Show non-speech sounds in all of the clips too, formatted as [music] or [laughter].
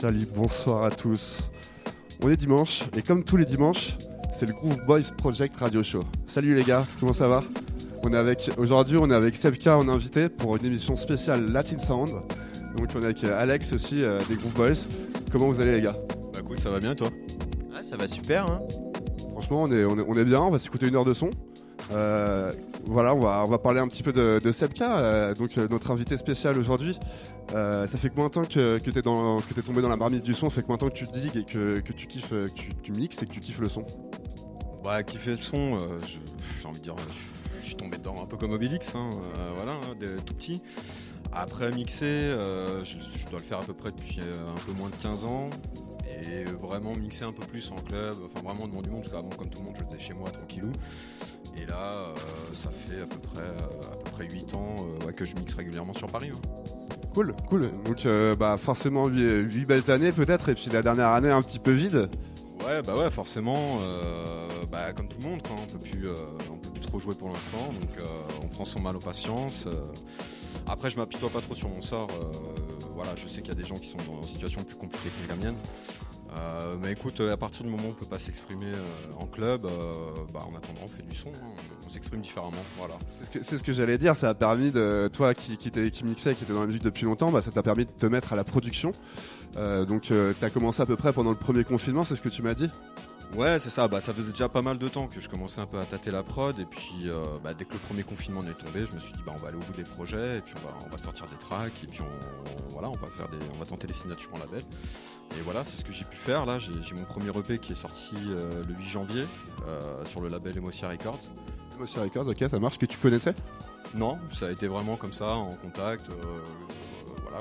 Salut, bonsoir à tous. On est dimanche et comme tous les dimanches, c'est le Groove Boys Project Radio Show. Salut les gars, comment ça va? On est avec aujourd'hui, on est avec Sebka en invité pour une émission spéciale Latin Sound. Donc on est avec Alex aussi euh, des Groove Boys? Comment vous allez les gars? Bah écoute, ça va bien toi? Ah, ça va super, hein Franchement, on est, on est, on est bien, on va s'écouter une heure de son. Euh, voilà, on va, on va parler un petit peu de, de Sebka, euh, donc euh, notre invité spécial aujourd'hui. Euh, ça fait combien de temps que, que tu es, tombé dans la marmite du son Ça fait combien de temps que tu te digues et que, que tu kiffes, que tu, tu, mixes et que tu kiffes le son Bah, kiffer le son, j'ai envie de dire, je suis tombé dedans un peu comme Obélix, hein, voilà, hein, tout petit. Après mixer, je, je, dois le faire à peu près depuis un peu moins de 15 ans et vraiment mixer un peu plus en club, enfin vraiment devant du monde, parce qu'avant comme tout le monde je le faisais chez moi tranquillou. Et là, euh, ça fait à peu près, euh, à peu près 8 ans euh, que je mixe régulièrement sur Paris. Cool, cool. Donc bah, forcément 8, belles années peut-être, et puis la dernière année un petit peu vide. Ouais, bah ouais, forcément, bah, comme tout le monde, on peut plus, on peut plus trop jouer pour l'instant, donc on prend son mal aux patience. Après, je m'apitoie pas trop sur mon sort. voilà, je sais qu'il y a des gens qui sont dans une situation plus compliquée que la mienne. Euh, mais écoute, à partir du moment où on peut pas s'exprimer euh, en club, euh, bah, en attendant, on fait du son, hein. on s'exprime différemment. Voilà. C'est ce que, j'allais dire, ça a permis de. Toi qui, qui, qui mixais, qui était dans la musique depuis longtemps, bah, ça t'a permis de te mettre à la production. donc tu as commencé à peu près pendant le premier confinement, c'est ce que tu m'as dit? Ouais, c'est ça. Bah, ça faisait déjà pas mal de temps que je commençais un peu à tâter la prod. Et puis, euh, bah, dès que le premier confinement est tombé, je me suis dit, bah, on va aller au bout des projets. Et puis, on va, on va sortir des tracks. Et puis, on, voilà, on va faire des, on va tenter les signatures en label. Et voilà, c'est ce que j'ai pu faire. Là, j'ai mon premier EP qui est sorti euh, le 8 janvier euh, sur le label Emotia Records. Emotia Records, ok, ça marche. Que tu connaissais? Non, ça a été vraiment comme ça, en contact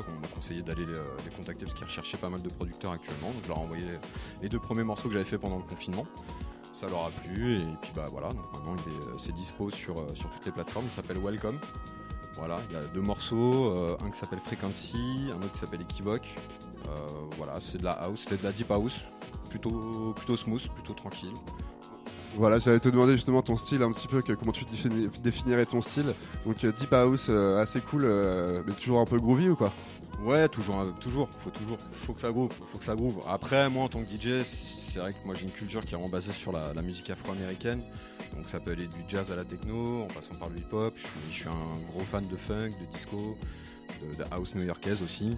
on m'a conseillé d'aller les, contacter parce qu'ils recherchaient pas mal de producteurs actuellement. Donc je leur ai envoyé les deux premiers morceaux que j'avais fait pendant le confinement. Ça leur a plu et puis bah voilà, donc maintenant euh, c'est dispo sur, euh, sur toutes les plateformes. Il s'appelle Welcome. Voilà, il y a deux morceaux, euh, un qui s'appelle Frequency, un autre qui s'appelle Equivoque. voilà, c'est de la house, c'est de la deep house, plutôt, plutôt smooth, plutôt tranquille. Voilà, j'allais te demander justement ton style un petit peu, comment tu définirais ton style. Donc euh, Deep House, euh, assez cool, euh, mais toujours un peu groovy ou quoi Ouais, toujours, toujours, faut toujours, faut que ça groove, faut que ça groove. Après, moi en tant que DJ, c'est vrai que moi j'ai une culture qui est vraiment basée sur la, musique afro-américaine. Donc ça peut aller du jazz à la techno, en passant par le hip-hop. Je suis, un gros fan de funk, de disco, de, de house new-yorkaise aussi.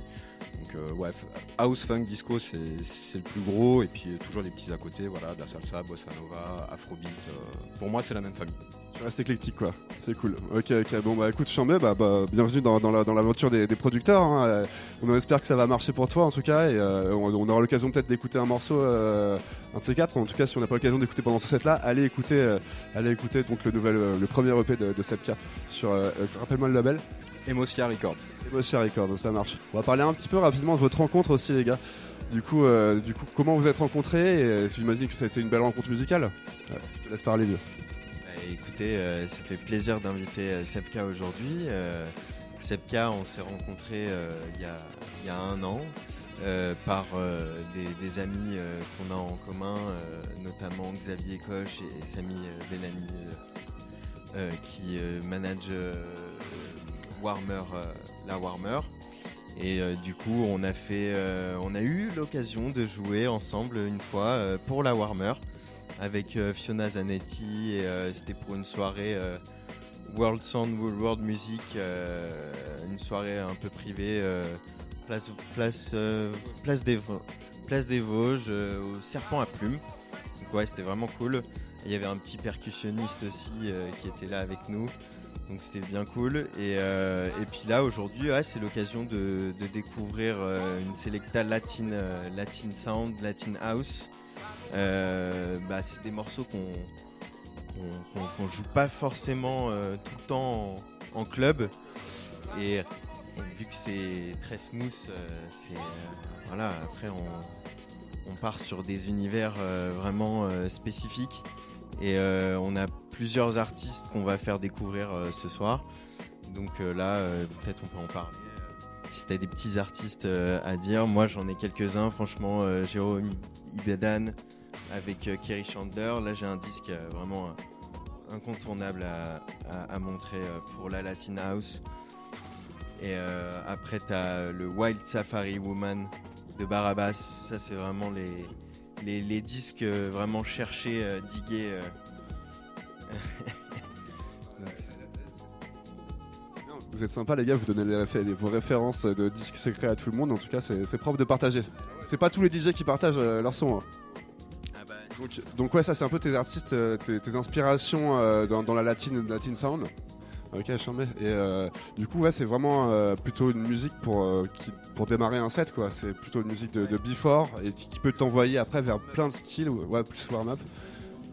Donc euh, ouais, house, funk, disco, c'est le plus gros. Et puis toujours les petits à côté, voilà, de la salsa, bossa nova, afrobeat. Euh, pour moi, c'est la même famille. Tu restes éclectique, quoi. C'est cool. Ok, ok. Bon, bah écoute, Chambé, bah, bah, bienvenue dans, dans l'aventure des, des, producteurs. Hein. Euh, on espère que ça va marcher pour toi, en tout cas. Et on, aura l'occasion peut-être d'écouter un morceau, un de ces quatre. En tout cas, si on n'a pas l'occasion d'écouter pendant ce set-là, allez écouter, allez écouter donc le nouvel, le premier EP de, de Sepka sur. Rappelle-moi le label. Emotia Records. Emotia Records, ça marche. On va parler un petit peu rapidement de votre rencontre aussi, les gars. Du coup, euh, du coup comment vous êtes rencontrés et J'imagine que ça a été une belle rencontre musicale. je te laisse parler, mieux. Bah, écoutez, euh, ça fait plaisir d'inviter euh, Sepka aujourd'hui. Sepka, on s'est rencontrés il y, y, a un an. par des, amis qu'on a en commun, notamment Xavier Coche et, Samy Benami, qui managent Warmer, euh, la Warmer. Et euh, du coup, on a fait, euh, on a eu l'occasion de jouer ensemble une fois pour la Warmer avec Fiona Zanetti. Et c'était pour une soirée World Sound, World Music, une soirée un peu privée, place, place, place des Vosges, au Serpent à Plumes. Donc ouais, c'était vraiment cool. Il y avait un petit percussionniste aussi qui était là avec nous. Donc c'était bien cool. Et, euh, et puis là aujourd'hui, c'est l'occasion de, découvrir euh, une selecta latin, euh, latin sound, latin house. bah, c'est des morceaux qu'on qu'on joue pas forcément tout le temps en, club. Et, vu que c'est très smooth, c'est voilà. Après on, on part sur des univers vraiment spécifiques. Et euh, on a plusieurs artistes qu'on va faire découvrir euh, ce soir. Donc euh, là, peut-être on peut en parler. si t'as des petits artistes à dire, moi j'en ai quelques-uns. Franchement, Jérôme Ibadan avec Kerry Chandler. Là, j'ai un disque vraiment incontournable à, à- montrer pour la Latin House. Et après, t'as le Wild Safari Woman de Barabas. Ça, c'est vraiment les, les, les disques euh, vraiment cherchés, euh, digués. euh. [laughs] Donc, Vous êtes sympa les gars, vous donnez les vos références de disques secrets à tout le monde, en tout cas c'est propre de partager. C'est pas tous les DJ qui partagent euh, leur son. hein. Donc, donc ouais, ça c'est un peu tes artistes, tes, tes inspirations euh, dans, dans la latine, latin sound. Ok, chambé. Et euh, du coup, ouais, c'est vraiment euh, plutôt une musique pour, euh, pour démarrer un set, quoi. C'est plutôt une musique de, before et qui peut t'envoyer après vers plein de styles, ouais, plus warm-up.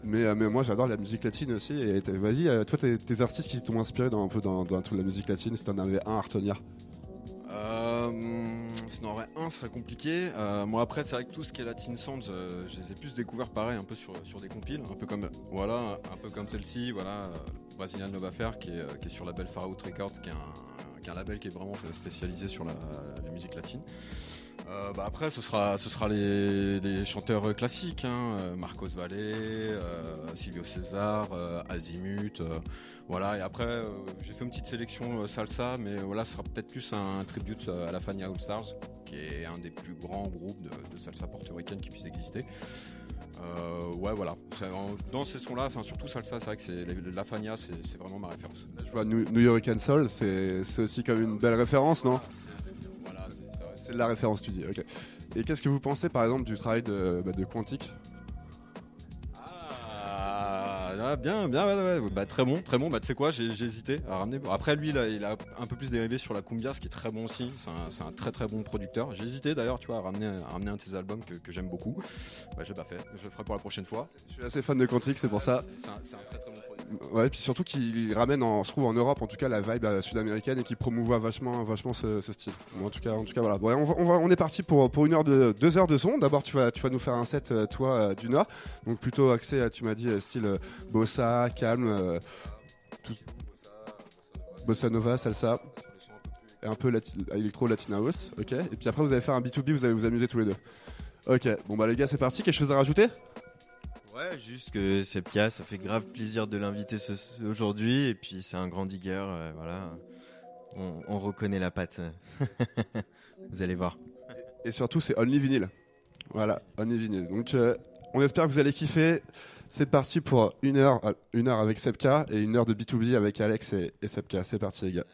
Mais, euh, mais moi j'adore la musique latine aussi. Et vas-y, toi, tes, tes artistes qui t'ont inspiré dans un peu dans, dans toute la musique latine, si t'en avais un à retenir. Euh, sinon, en vrai, un serait compliqué. Euh, moi, après, c'est vrai que tout ce qui est Latin Sounds, euh, je les ai plus découverts pareil, un peu sur, des compiles, un peu comme, voilà, comme celle-ci, voilà, euh, Brazilian Love Affair, qui est, euh, qui est sur le label Far Out Records, qui est un, label qui est vraiment spécialisé sur la musique latine. Euh, bah après, ce sera, ce sera les, chanteurs classiques, hein, euh, Marcos Valle, euh, Silvio César, euh, Azimut, euh, voilà. Et après, euh, j'ai fait une petite sélection euh, salsa, mais voilà, ce sera peut-être plus un, tribute à la Fania All Stars, qui est un des plus grands groupes de, salsa portoricaine qui puisse exister. Euh, ouais, voilà. Dans ces sons-là, enfin surtout salsa, c'est vrai que la Fania, c'est vraiment ma référence. Je vois New, New York Soul, c'est aussi comme une belle référence, non? C'est de la référence, tu dis, ok. Et qu'est-ce que vous pensez par exemple du travail de, bah, de Quantic Ah, ah, bien, bien, ouais, ouais, ouais. Bah, très bon, très bon. Bah, tu sais quoi, j'ai j'ai hésité à ramener. Après, lui, il a, il a un peu plus dérivé sur la cumbia, ce qui est très bon aussi. C'est un, très très bon producteur. J'ai hésité d'ailleurs, tu vois, à ramener, à ramener un de ses albums que, que j'aime beaucoup. Bah, je l'ai pas fait. Je le ferai pour la prochaine fois. Je suis assez fan de Quantic, c'est pour ça. C'est un, c'est un très très bon producteur. Ouais, puis surtout qu'il ramène, en, je trouve, en Europe, en tout cas, la vibe euh, sud-américaine et qui promouvoit vachement, vachement ce, style. Bon, en tout cas, en tout cas, voilà. Bon, on, on, va- on est parti pour, pour une heure de, deux heures de son. D'abord, tu vas, tu vas nous faire un set, euh, toi, euh, d'une heure. Donc plutôt axé, tu m'as dit, style bossa, calme, bossa nova, salsa, et un peu lati- électro, house, ok. Et puis après, vous allez faire un B2B, vous allez vous amuser tous les deux. Ok, bon bah les gars, c'est parti. Quelque chose à rajouter? Ouais, juste que Sepka, ça fait grave plaisir de l'inviter aujourd'hui. Et puis, c'est un grand digger. euh, voilà. On, on reconnaît la patte. [laughs] Vous allez voir. Et surtout, c'est Only Vinyl. Voilà, Only Vinyl. Donc, euh, on espère que vous allez kiffer. C'est parti pour une heure, euh, avec Sepka et une heure de B2B avec Alex et, et Sepka. C'est parti, les gars.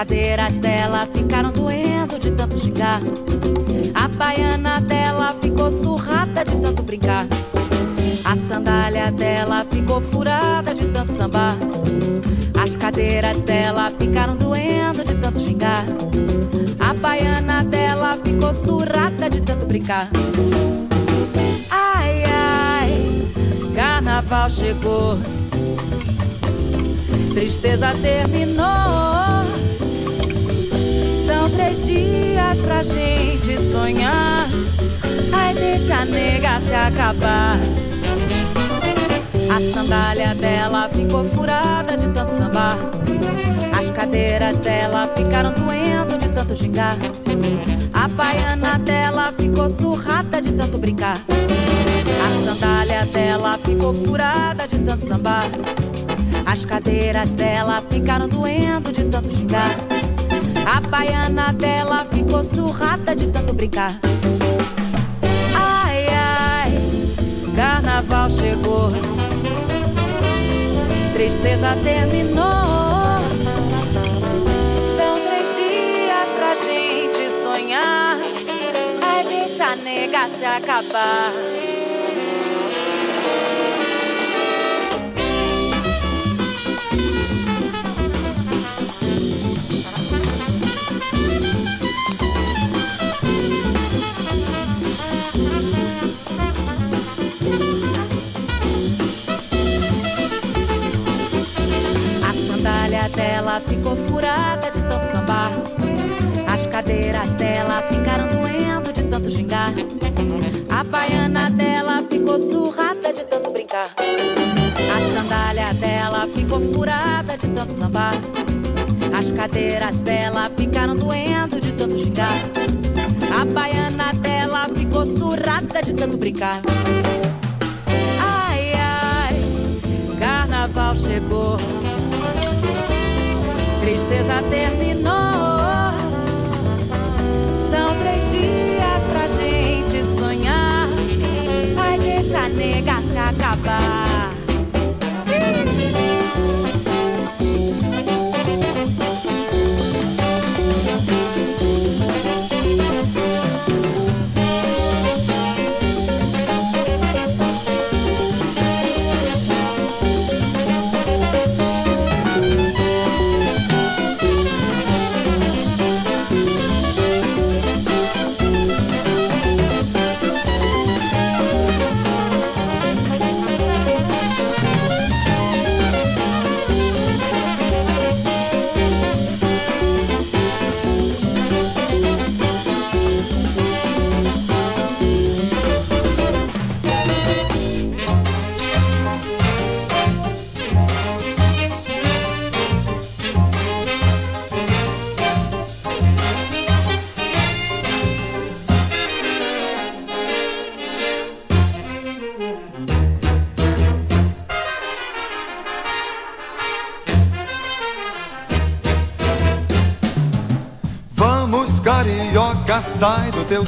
Cadeiras dela ficaram doendo de tanto gingar. A baiana dela ficou surrada de tanto brincar. A sandália dela ficou furada de tanto sambar. As cadeiras dela ficaram doendo de tanto gingar. A baiana dela ficou surrada de tanto brincar. Ai, ai, carnaval chegou. Tristeza terminou três dias pra gente sonhar. Ai, deixa a nega se acabar. A sandália dela ficou furada de tanto sambar. As cadeiras dela ficaram doendo de tanto gingar. A baiana dela ficou surrada de tanto brincar. A sandália dela ficou furada de tanto sambar. As cadeiras dela ficaram doendo de tanto gingar. A baiana dela ficou surrada de tanto brincar. Ai, ai, carnaval chegou. Tristeza terminou. São três dias pra gente sonhar. Ai, deixa a nega se acabar. Dela ficou furada de tanto sambar. As cadeiras dela ficaram doendo de tanto gingar. A baiana dela ficou surrada de tanto brincar. A sandália dela ficou furada de tanto sambar. As cadeiras dela ficaram doendo de tanto gingar. A baiana dela ficou surrada de tanto brincar. Ai, ai, carnaval chegou tristeza terminou. São três dias pra gente sonhar. Vai deixar nega se acabar.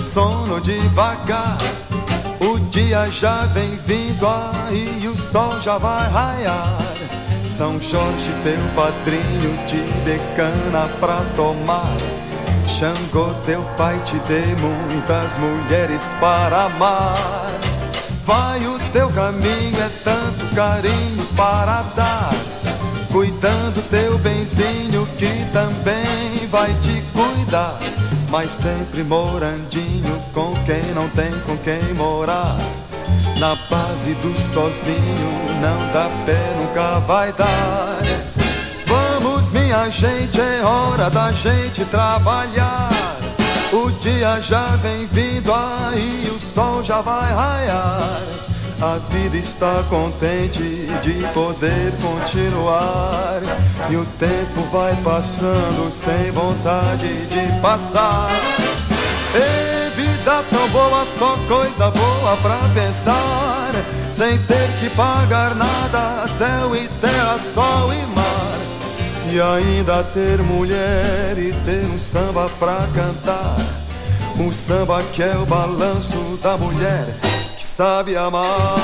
Sono devagar. O dia já vem vindo aí o sol já vai raiar. São Jorge, teu padrinho, te decana pra tomar. Xangô, teu pai, te dê muitas mulheres para amar. Vai o teu caminho, é tanto carinho para dar. Cuidando teu benzinho que também vai te cuidar. Mas sempre morandinho com quem não tem com quem morar. Na base do sozinho não dá pé, nunca vai dar. Vamos, minha gente, é hora da gente trabalhar. O dia já vem vindo aí, o sol já vai raiar. A vida está contente de poder continuar. E o tempo vai passando sem vontade de passar. Ei, vida tão boa, só coisa boa pra pensar. Sem ter que pagar nada, céu e terra, sol e mar. E ainda ter mulher e ter um samba pra cantar. Um samba que é o balanço da mulher sabe amar.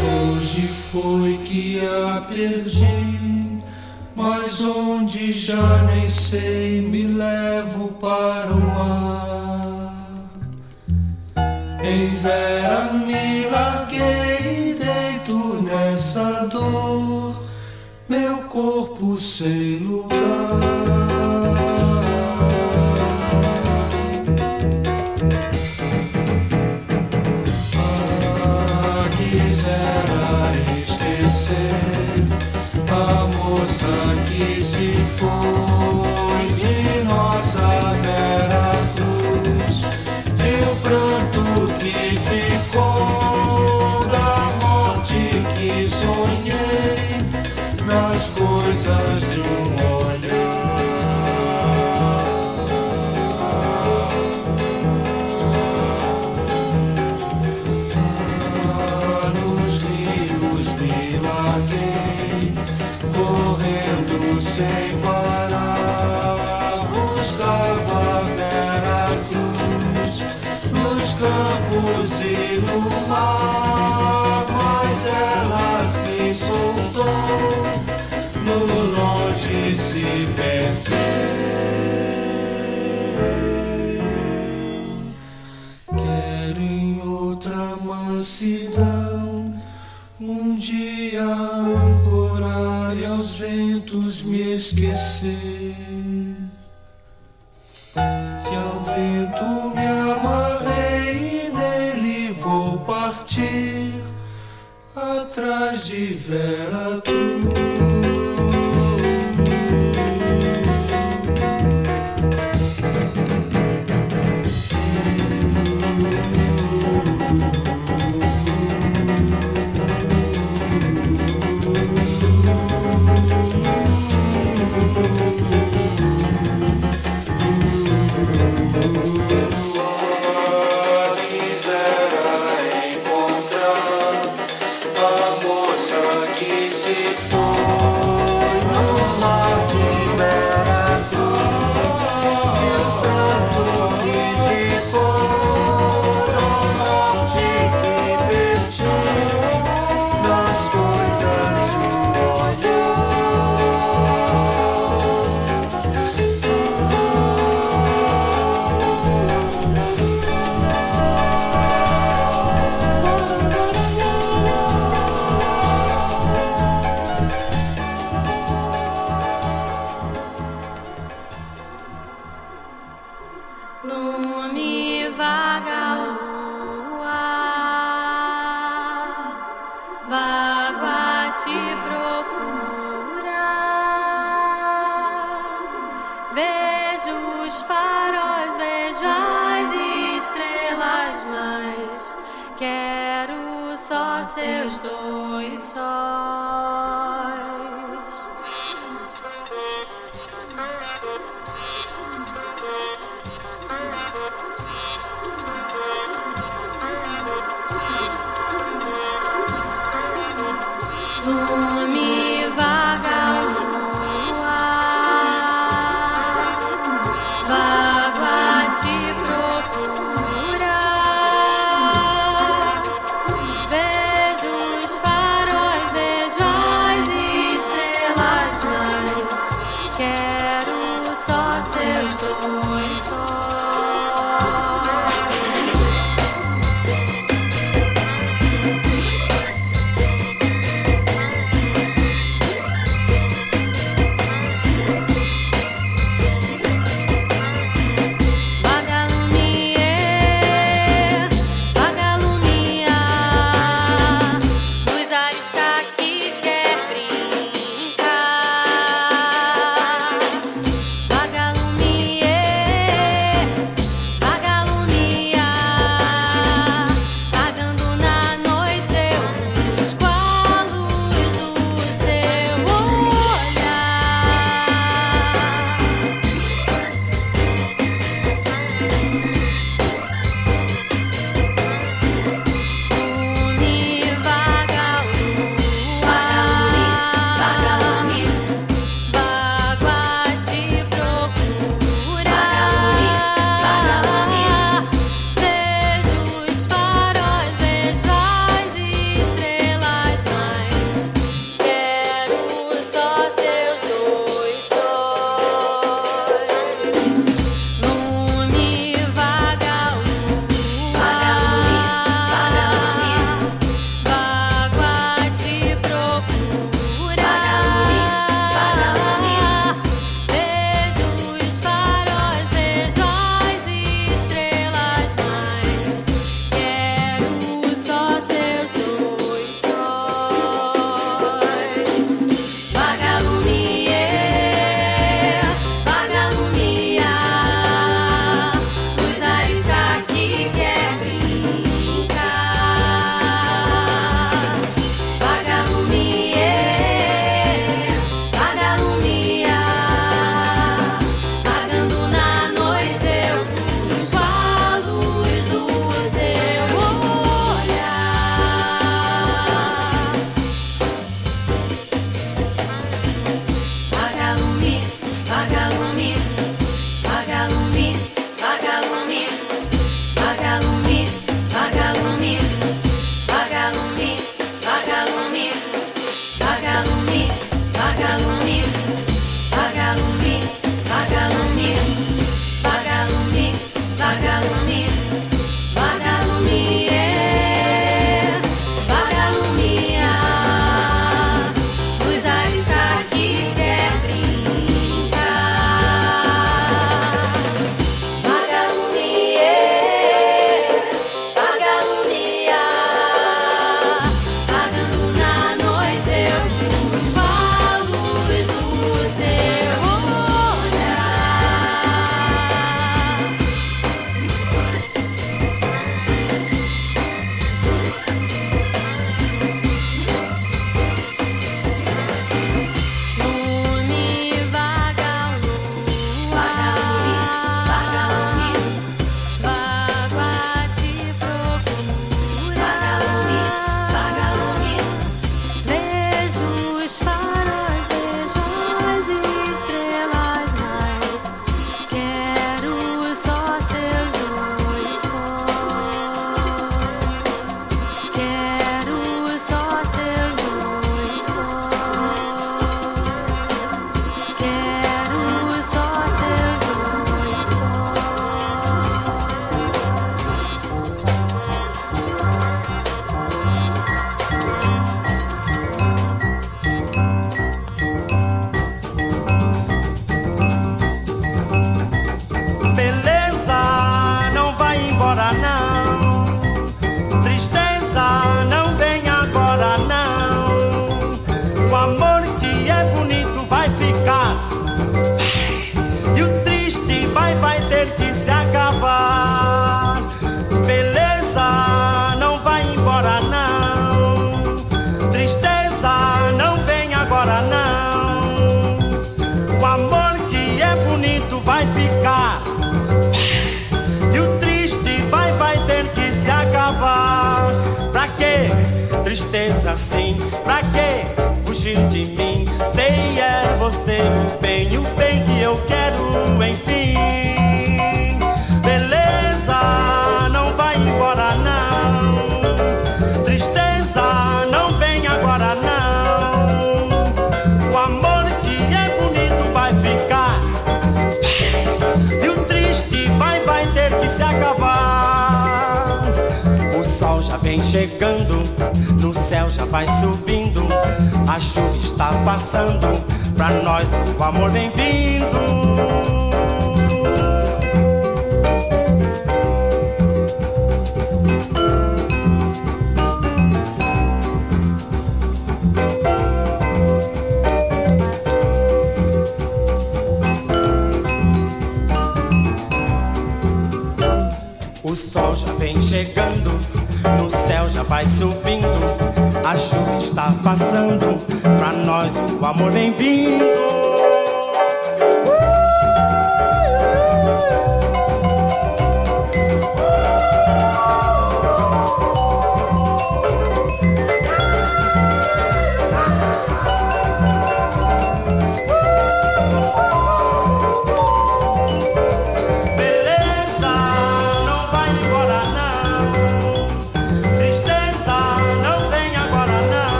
Hoje foi que a perdi, mas onde já nem sei, me levo para o mar. Em Vera me larguei deito nessa dor, corpo sem lugar.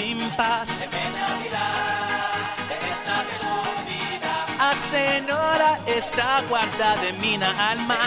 sin paz. En Navidad, esta de unidad. Hace hora esta guarda de mina alma.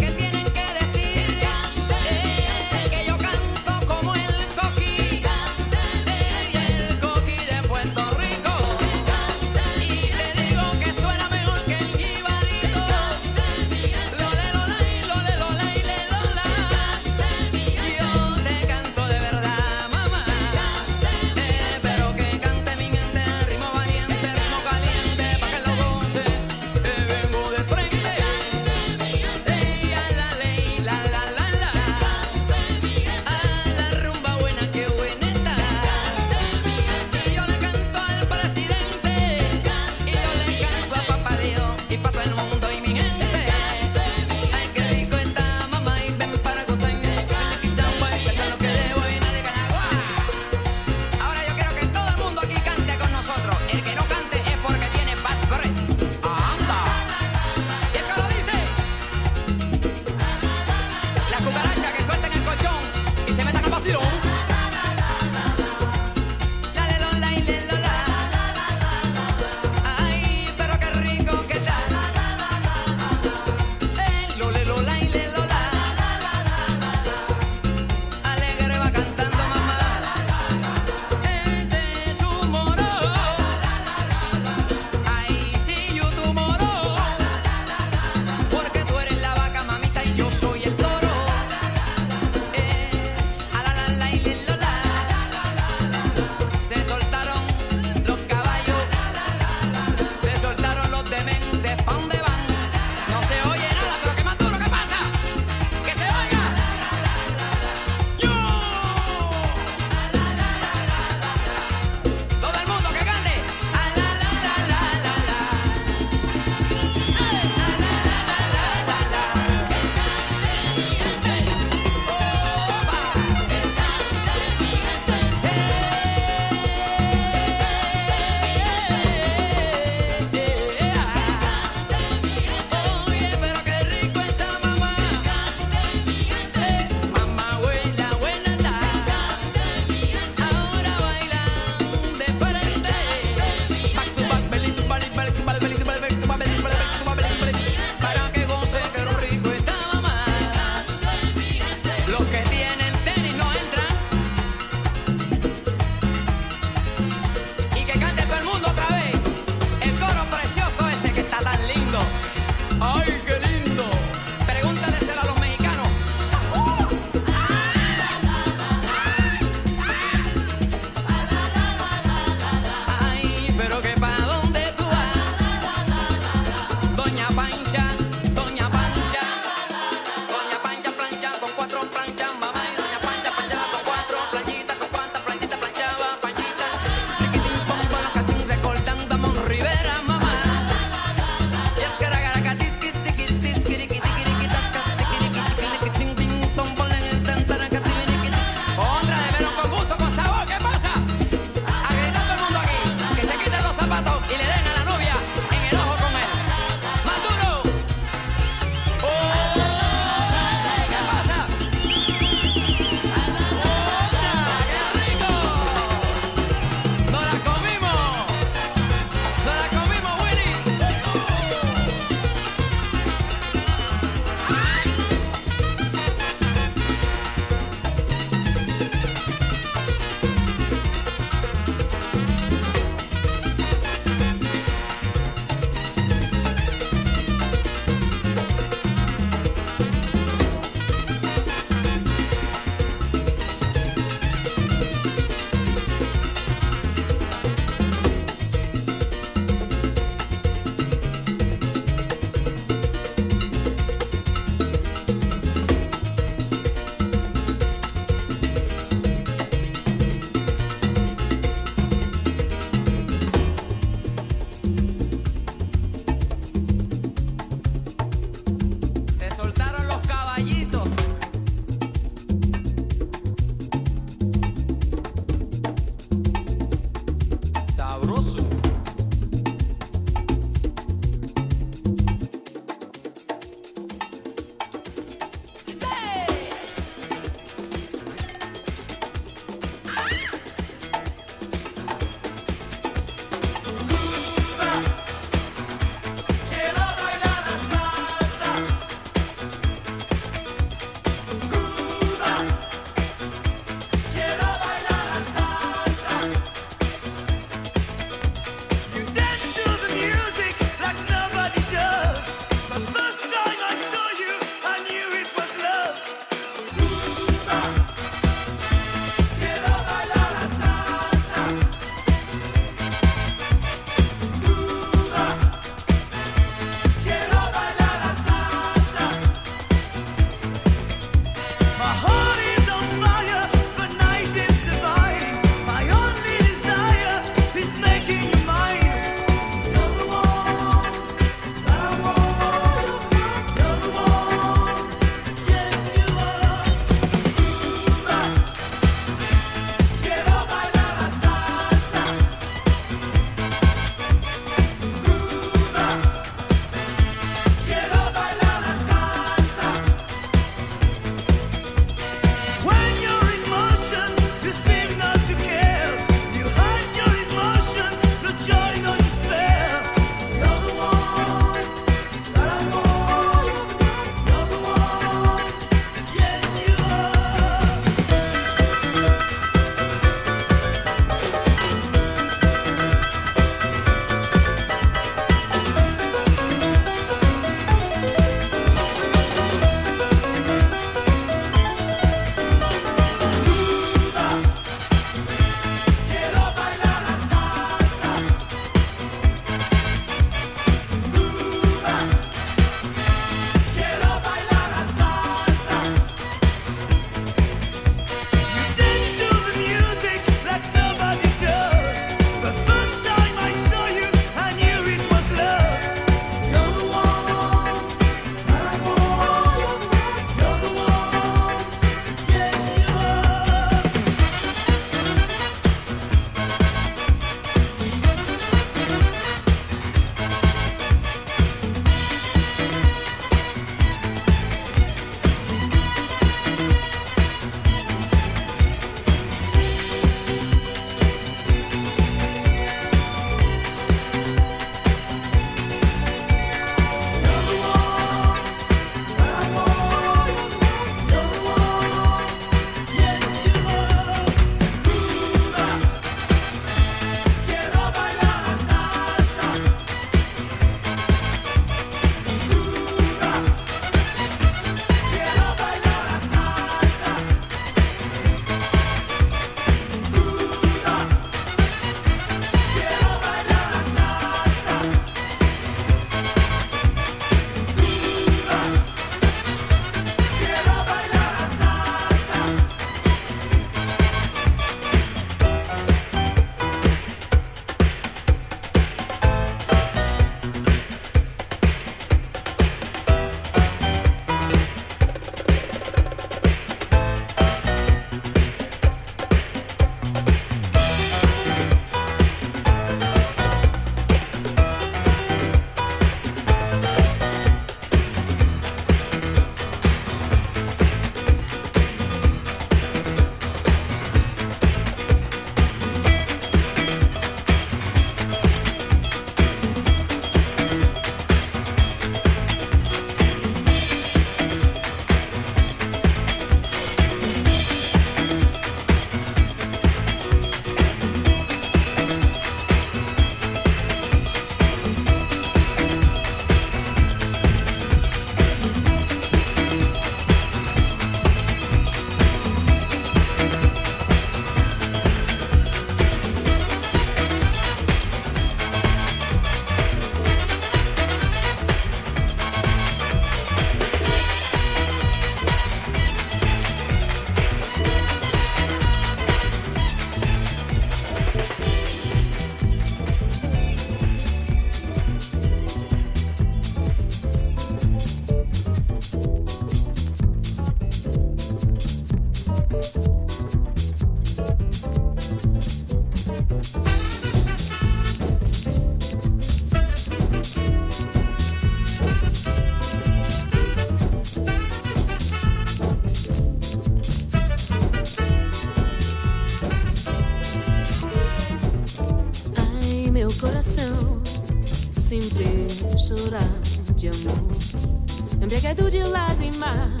Embriagado de lágrimas.